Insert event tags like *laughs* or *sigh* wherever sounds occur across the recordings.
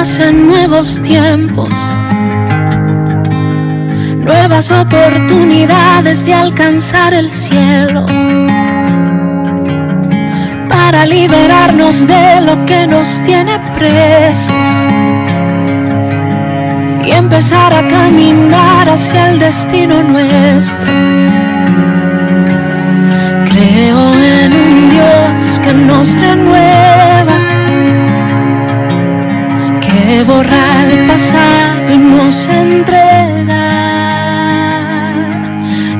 Renacen nuevos tiempos, nuevas oportunidades de alcanzar el cielo, para liberarnos de lo que nos tiene presos. Y empezar a caminar hacia el destino nuestro. Creo en un Dios que nos renueva borra el pasado y nos entrega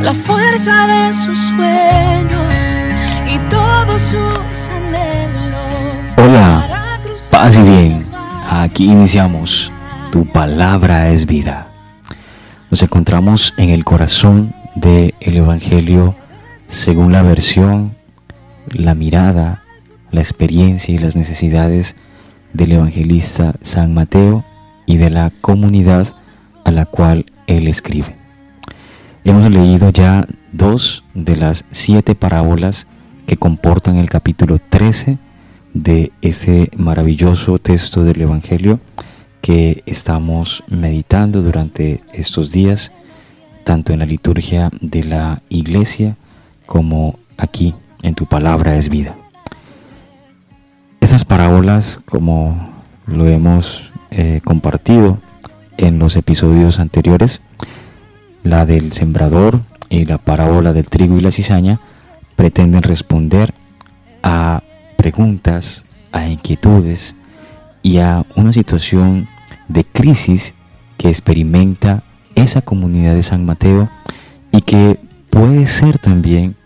la fuerza de sus sueños y todos sus anhelos. Hola, paz y bien. Aquí iniciamos. Tu palabra es vida. Nos encontramos en el corazón del Evangelio según la versión, la mirada, la experiencia y las necesidades del evangelista San Mateo y de la comunidad a la cual él escribe. Hemos leído ya dos de las siete parábolas que comportan el capítulo 13 de este maravilloso texto del Evangelio que estamos meditando durante estos días, tanto en la liturgia de la iglesia como aquí en tu palabra es vida. Esas parábolas, como lo hemos eh, compartido en los episodios anteriores, la del sembrador y la parábola del trigo y la cizaña, pretenden responder a preguntas, a inquietudes y a una situación de crisis que experimenta esa comunidad de San Mateo y que puede ser también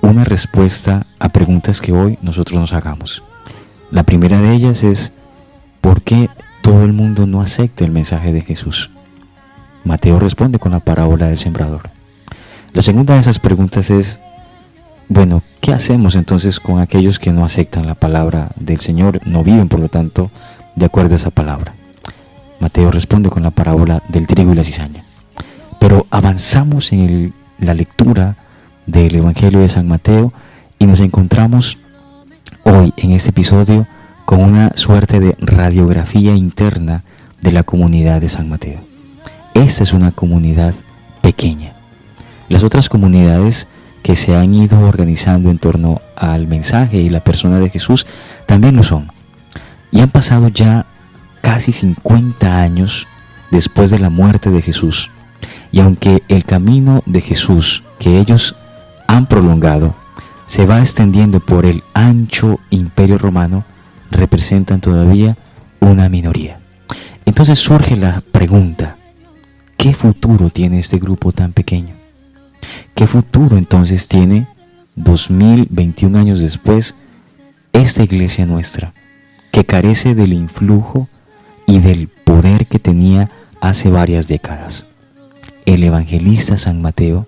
una respuesta a preguntas que hoy nosotros nos hagamos. La primera de ellas es, ¿por qué todo el mundo no acepta el mensaje de Jesús? Mateo responde con la parábola del sembrador. La segunda de esas preguntas es, bueno, ¿qué hacemos entonces con aquellos que no aceptan la palabra del Señor, no viven por lo tanto de acuerdo a esa palabra? Mateo responde con la parábola del trigo y la cizaña. Pero avanzamos en la lectura del Evangelio de San Mateo y nos encontramos hoy en este episodio con una suerte de radiografía interna de la comunidad de San Mateo. Esta es una comunidad pequeña. Las otras comunidades que se han ido organizando en torno al mensaje y la persona de Jesús también lo son. Y han pasado ya casi 50 años después de la muerte de Jesús. Y aunque el camino de Jesús que ellos han prolongado se va extendiendo por el ancho imperio romano, representan todavía una minoría. Entonces surge la pregunta, ¿qué futuro tiene este grupo tan pequeño? ¿Qué futuro entonces tiene 2021 años después esta iglesia nuestra, que carece del influjo y del poder que tenía hace varias décadas? El evangelista San Mateo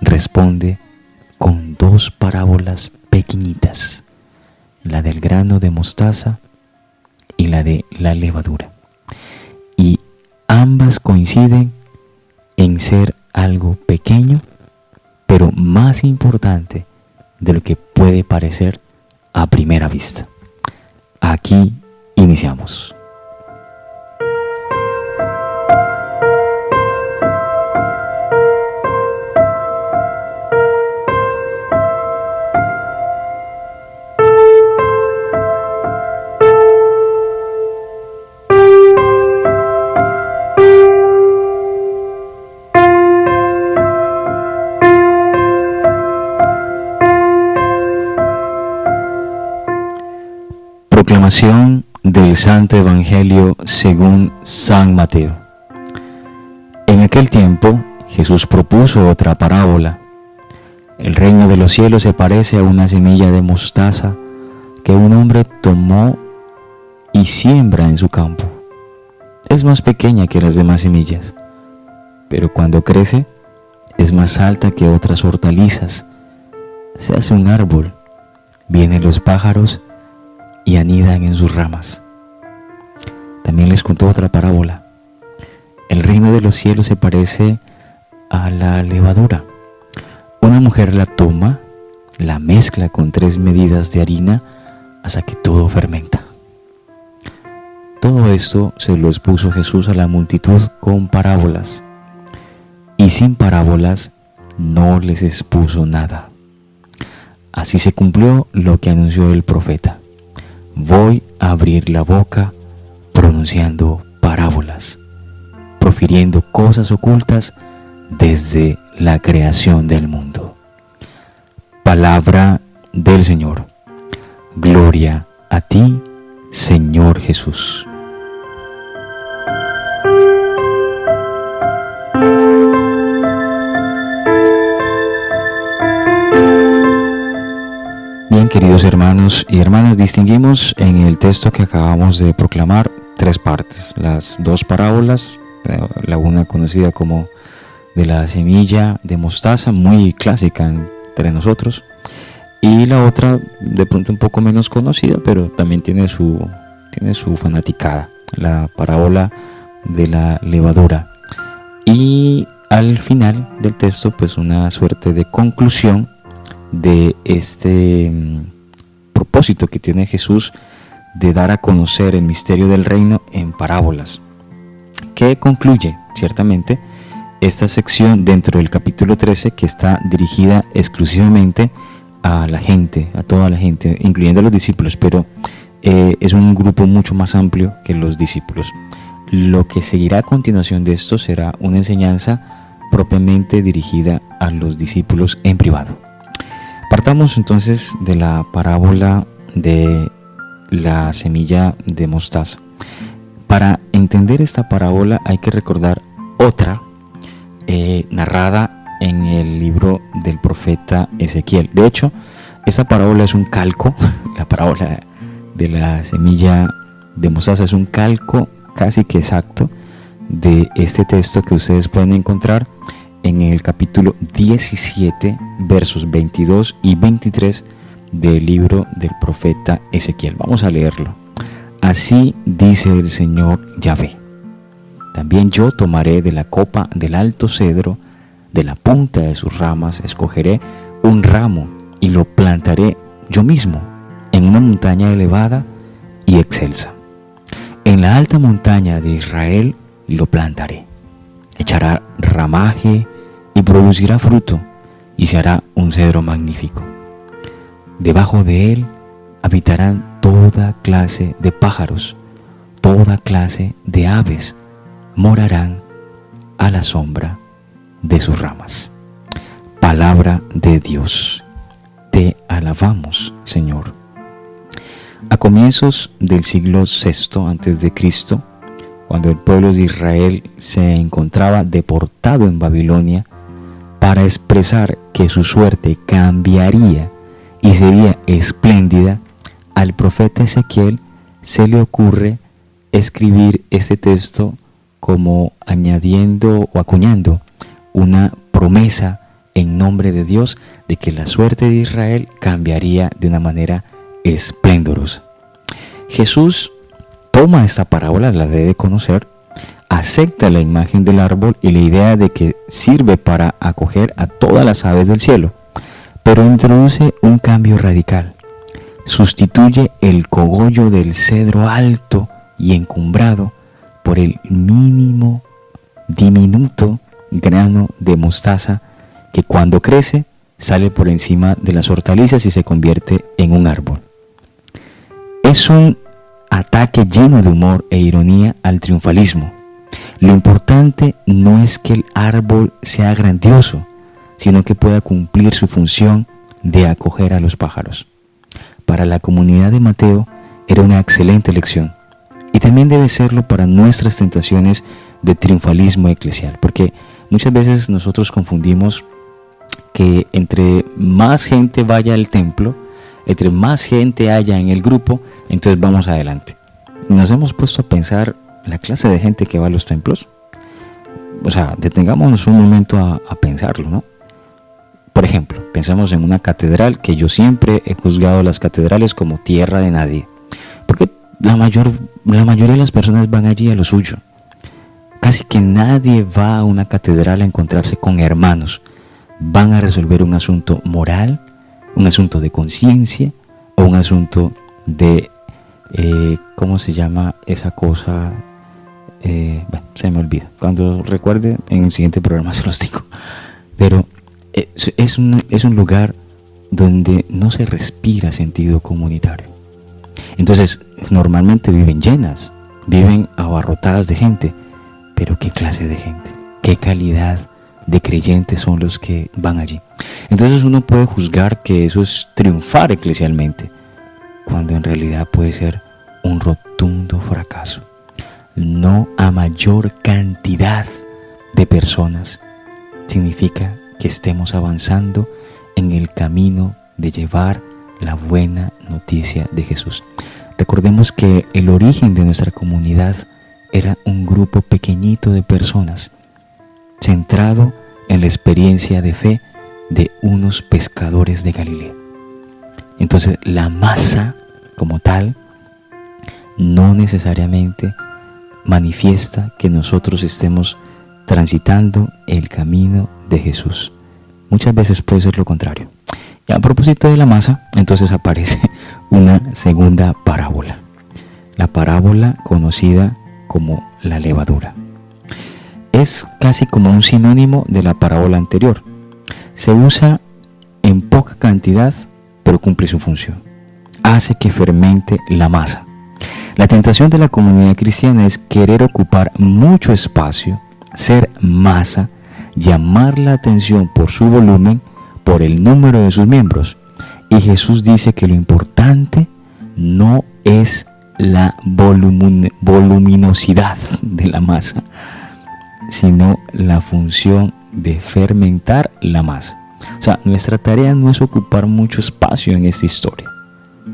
responde con dos parábolas pequeñitas, la del grano de mostaza y la de la levadura. Y ambas coinciden en ser algo pequeño, pero más importante de lo que puede parecer a primera vista. Aquí iniciamos. Del Santo Evangelio según San Mateo. En aquel tiempo Jesús propuso otra parábola. El reino de los cielos se parece a una semilla de mostaza que un hombre tomó y siembra en su campo. Es más pequeña que las demás semillas, pero cuando crece es más alta que otras hortalizas. Se hace un árbol, vienen los pájaros y anidan en sus ramas. También les contó otra parábola. El reino de los cielos se parece a la levadura. Una mujer la toma, la mezcla con tres medidas de harina hasta que todo fermenta. Todo esto se lo expuso Jesús a la multitud con parábolas, y sin parábolas no les expuso nada. Así se cumplió lo que anunció el profeta. Voy a abrir la boca pronunciando parábolas, profiriendo cosas ocultas desde la creación del mundo. Palabra del Señor. Gloria a ti, Señor Jesús. Queridos hermanos y hermanas, distinguimos en el texto que acabamos de proclamar tres partes. Las dos parábolas, la una conocida como de la semilla de mostaza, muy clásica entre nosotros, y la otra, de pronto un poco menos conocida, pero también tiene su, tiene su fanaticada, la parábola de la levadura. Y al final del texto, pues una suerte de conclusión de este mm, propósito que tiene Jesús de dar a conocer el misterio del reino en parábolas, que concluye ciertamente esta sección dentro del capítulo 13 que está dirigida exclusivamente a la gente, a toda la gente, incluyendo a los discípulos, pero eh, es un grupo mucho más amplio que los discípulos. Lo que seguirá a continuación de esto será una enseñanza propiamente dirigida a los discípulos en privado. Partamos entonces de la parábola de la semilla de mostaza. Para entender esta parábola hay que recordar otra eh, narrada en el libro del profeta Ezequiel. De hecho, esta parábola es un calco, *laughs* la parábola de la semilla de mostaza es un calco casi que exacto de este texto que ustedes pueden encontrar en el capítulo 17, versos 22 y 23 del libro del profeta Ezequiel. Vamos a leerlo. Así dice el Señor Yahvé. También yo tomaré de la copa del alto cedro de la punta de sus ramas escogeré un ramo y lo plantaré yo mismo en una montaña elevada y excelsa. En la alta montaña de Israel lo plantaré. Echará ramaje y producirá fruto y se hará un cedro magnífico. Debajo de él habitarán toda clase de pájaros, toda clase de aves morarán a la sombra de sus ramas. Palabra de Dios. Te alabamos, Señor. A comienzos del siglo VI antes de Cristo, cuando el pueblo de Israel se encontraba deportado en Babilonia, para expresar que su suerte cambiaría y sería espléndida, al profeta Ezequiel se le ocurre escribir este texto como añadiendo o acuñando una promesa en nombre de Dios de que la suerte de Israel cambiaría de una manera esplendorosa. Jesús toma esta parábola, la debe conocer, acepta la imagen del árbol y la idea de que sirve para acoger a todas las aves del cielo, pero introduce un cambio radical. Sustituye el cogollo del cedro alto y encumbrado por el mínimo, diminuto grano de mostaza que cuando crece sale por encima de las hortalizas y se convierte en un árbol. Es un ataque lleno de humor e ironía al triunfalismo. Lo importante no es que el árbol sea grandioso, sino que pueda cumplir su función de acoger a los pájaros. Para la comunidad de Mateo, era una excelente lección. Y también debe serlo para nuestras tentaciones de triunfalismo eclesial, porque muchas veces nosotros confundimos que entre más gente vaya al templo, entre más gente haya en el grupo, entonces vamos adelante. Nos hemos puesto a pensar la clase de gente que va a los templos. O sea, detengámonos un momento a, pensarlo, ¿no? Por ejemplo, pensamos en una catedral que yo siempre he juzgado las catedrales como tierra de nadie. Porque la, mayor, la mayoría de las personas van allí a lo suyo. Casi que nadie va a una catedral a encontrarse con hermanos. Van a resolver un asunto moral, un asunto de conciencia o un asunto de, eh, ¿cómo se llama esa cosa? Eh, bueno, se me olvida. Cuando recuerde, en el siguiente programa se los digo. Pero es, un, es un lugar donde no se respira sentido comunitario. Entonces, normalmente viven llenas, viven abarrotadas de gente, pero ¿qué clase de gente? ¿Qué calidad de creyentes son los que van allí? Entonces uno puede juzgar que eso es triunfar eclesialmente, cuando en realidad puede ser un rotundo fracaso. No a mayor cantidad de personas significa que estemos avanzando en el camino de llevar la buena noticia de Jesús. Recordemos que el origen de nuestra comunidad era un grupo pequeñito de personas, centrado en la experiencia de fe de unos pescadores de Galilea. Entonces la masa como tal no necesariamente manifiesta que nosotros estemos transitando el camino de Jesús. Muchas veces puede ser lo contrario. Y a propósito de la masa, entonces aparece *laughs* una segunda parábola. La parábola conocida como la levadura. Es casi como un sinónimo de la parábola anterior. Se usa en poca cantidad, pero cumple su función. Hace que fermente la masa. La tentación de la comunidad cristiana es querer ocupar mucho espacio ser masa, llamar la atención por su volumen, por el número de sus miembros. Y Jesús dice que lo importante no es la voluminosidad de la masa, sino la función de fermentar la masa. O sea, nuestra tarea no es ocupar mucho espacio en esta historia.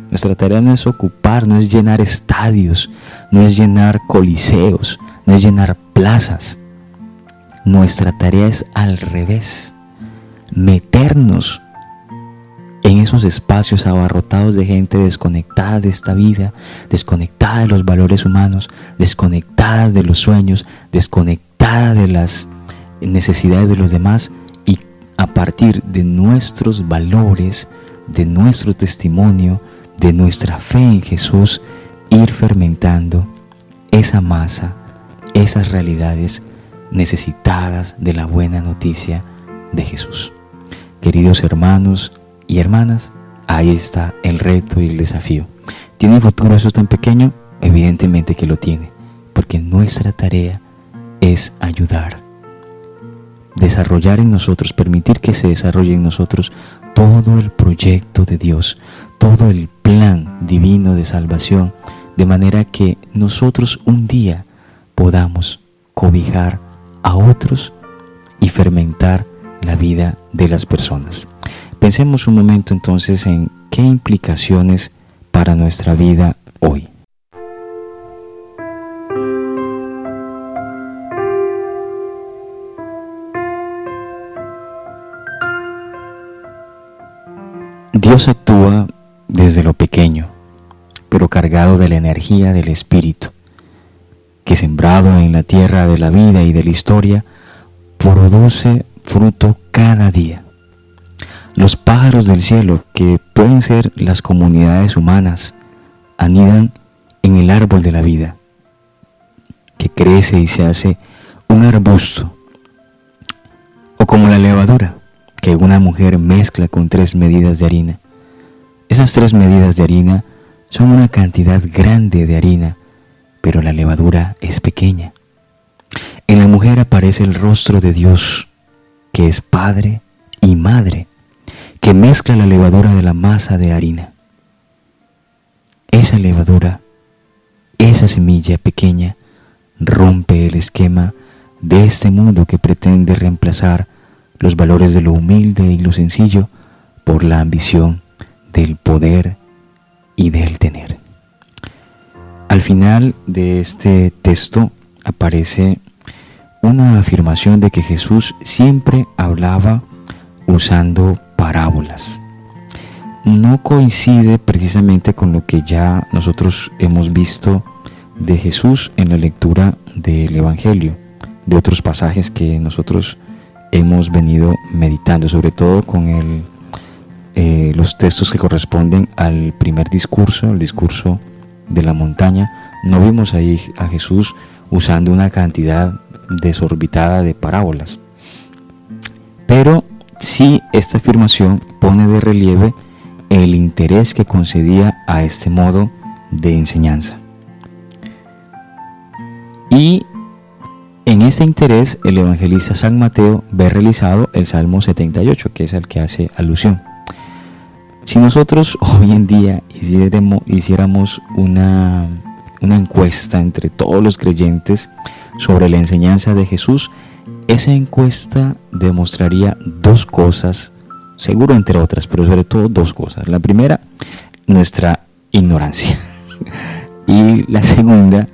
Nuestra tarea no es ocupar, no es llenar estadios, no es llenar coliseos, no es llenar plazas. Nuestra tarea es al revés, meternos en esos espacios abarrotados de gente desconectada de esta vida, desconectada de los valores humanos, desconectada de los sueños, desconectada de las necesidades de los demás y a partir de nuestros valores, de nuestro testimonio, de nuestra fe en Jesús, ir fermentando esa masa, esas realidades necesitadas de la buena noticia de Jesús. Queridos hermanos y hermanas, ahí está el reto y el desafío. ¿Tiene futuro eso tan pequeño? Evidentemente que lo tiene, porque nuestra tarea es ayudar, desarrollar en nosotros, permitir que se desarrolle en nosotros todo el proyecto de Dios, todo el plan divino de salvación, de manera que nosotros un día podamos cobijar a otros y fermentar la vida de las personas. Pensemos un momento entonces en qué implicaciones para nuestra vida hoy. Dios actúa desde lo pequeño, pero cargado de la energía del Espíritu que sembrado en la tierra de la vida y de la historia, produce fruto cada día. Los pájaros del cielo, que pueden ser las comunidades humanas, anidan en el árbol de la vida, que crece y se hace un arbusto, o como la levadura, una mujer mezcla con tres medidas de harina. Esas tres medidas de harina son una cantidad grande de harina pero la levadura es pequeña. En la mujer aparece el rostro de Dios, que es Padre y Madre, que mezcla la levadura de la masa de harina. esa levadura, esa semilla pequeña, rompe el esquema de este mundo que pretende reemplazar los valores de lo humilde y lo sencillo por la ambición del poder y del tener. Al final de este texto aparece una afirmación de que Jesús siempre hablaba usando parábolas. No coincide precisamente con lo que ya nosotros hemos visto de Jesús en la lectura del Evangelio, de otros pasajes que nosotros hemos venido meditando, sobre todo con eh, los textos que corresponden al primer discurso, el discurso de la montaña. No vimos ahí a Jesús usando una cantidad desorbitada de parábolas. Pero sí esta afirmación pone de relieve el interés que concedía a este modo de enseñanza. Y en este interés el evangelista San Mateo ve realizado el Salmo 78, que es el que hace alusión. Si nosotros *laughs* hoy en día hiciéramos, una, una encuesta entre todos los creyentes sobre la enseñanza de Jesús, esa encuesta demostraría dos cosas, seguro entre otras, pero sobre todo dos cosas. La primera, nuestra ignorancia. *laughs* Y la segunda,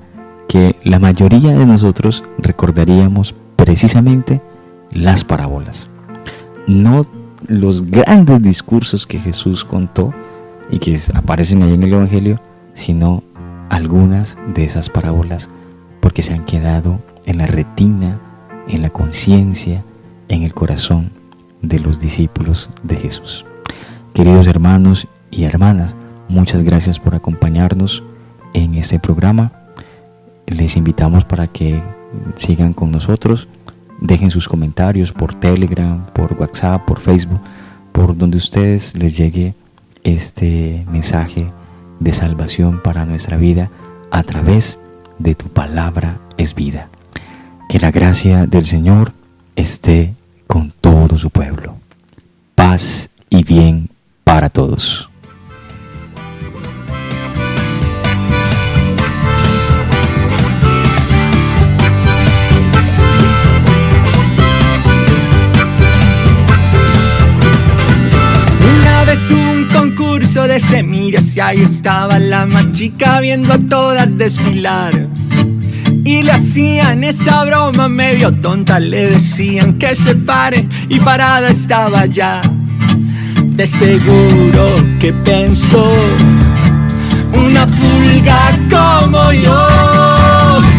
que la mayoría de nosotros recordaríamos precisamente las parábolas. No los grandes discursos que Jesús contó y que aparecen ahí en el Evangelio, sino algunas de esas parábolas porque se han quedado en la retina, en la conciencia, en el corazón de los discípulos de Jesús. Queridos hermanos y hermanas, muchas gracias por acompañarnos en este programa. Les invitamos para que sigan con nosotros, dejen sus comentarios por Telegram, por WhatsApp, por Facebook, por donde ustedes les llegue este mensaje de salvación para nuestra vida a través de tu palabra es vida. Que la gracia del Señor esté con todo su pueblo. Paz y bien para todos. De semillas y ahí estaba la más chica viendo a todas desfilar. Y le hacían esa broma medio tonta, le decían que se pare y parada estaba ya. De seguro que pensó una pulga como yo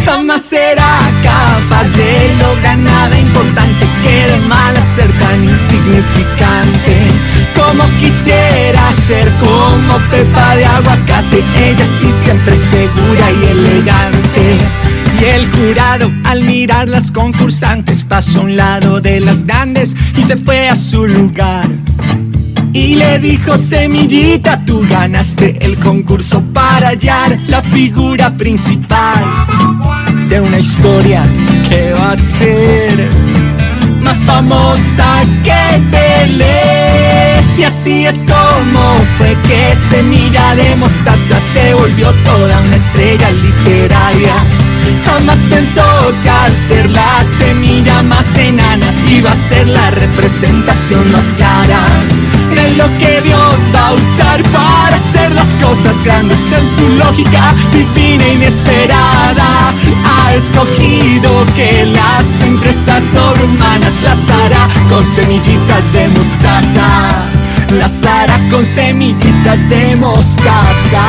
jamás será capaz de lograr nada importante que de mal ser tan insignificante como quisiera ser como Pepa de aguacate ella sí siempre segura y elegante y el jurado al mirar las concursantes pasó a un lado de las grandes y se fue a su lugar. Y le dijo, semillita, tú ganaste el concurso para hallar la figura principal de una historia que va a ser más famosa que Pelé. Y así es como fue que Semilla de Mostaza se volvió toda una estrella literaria. Jamás pensó que al ser la semilla más enana iba a ser la representación más clara de lo que Dios va a usar para hacer las cosas grandes en su lógica divina e inesperada. Ha escogido que las empresas sobrehumanas las hará con semillitas de mostaza. Las con semillitas de mostaza.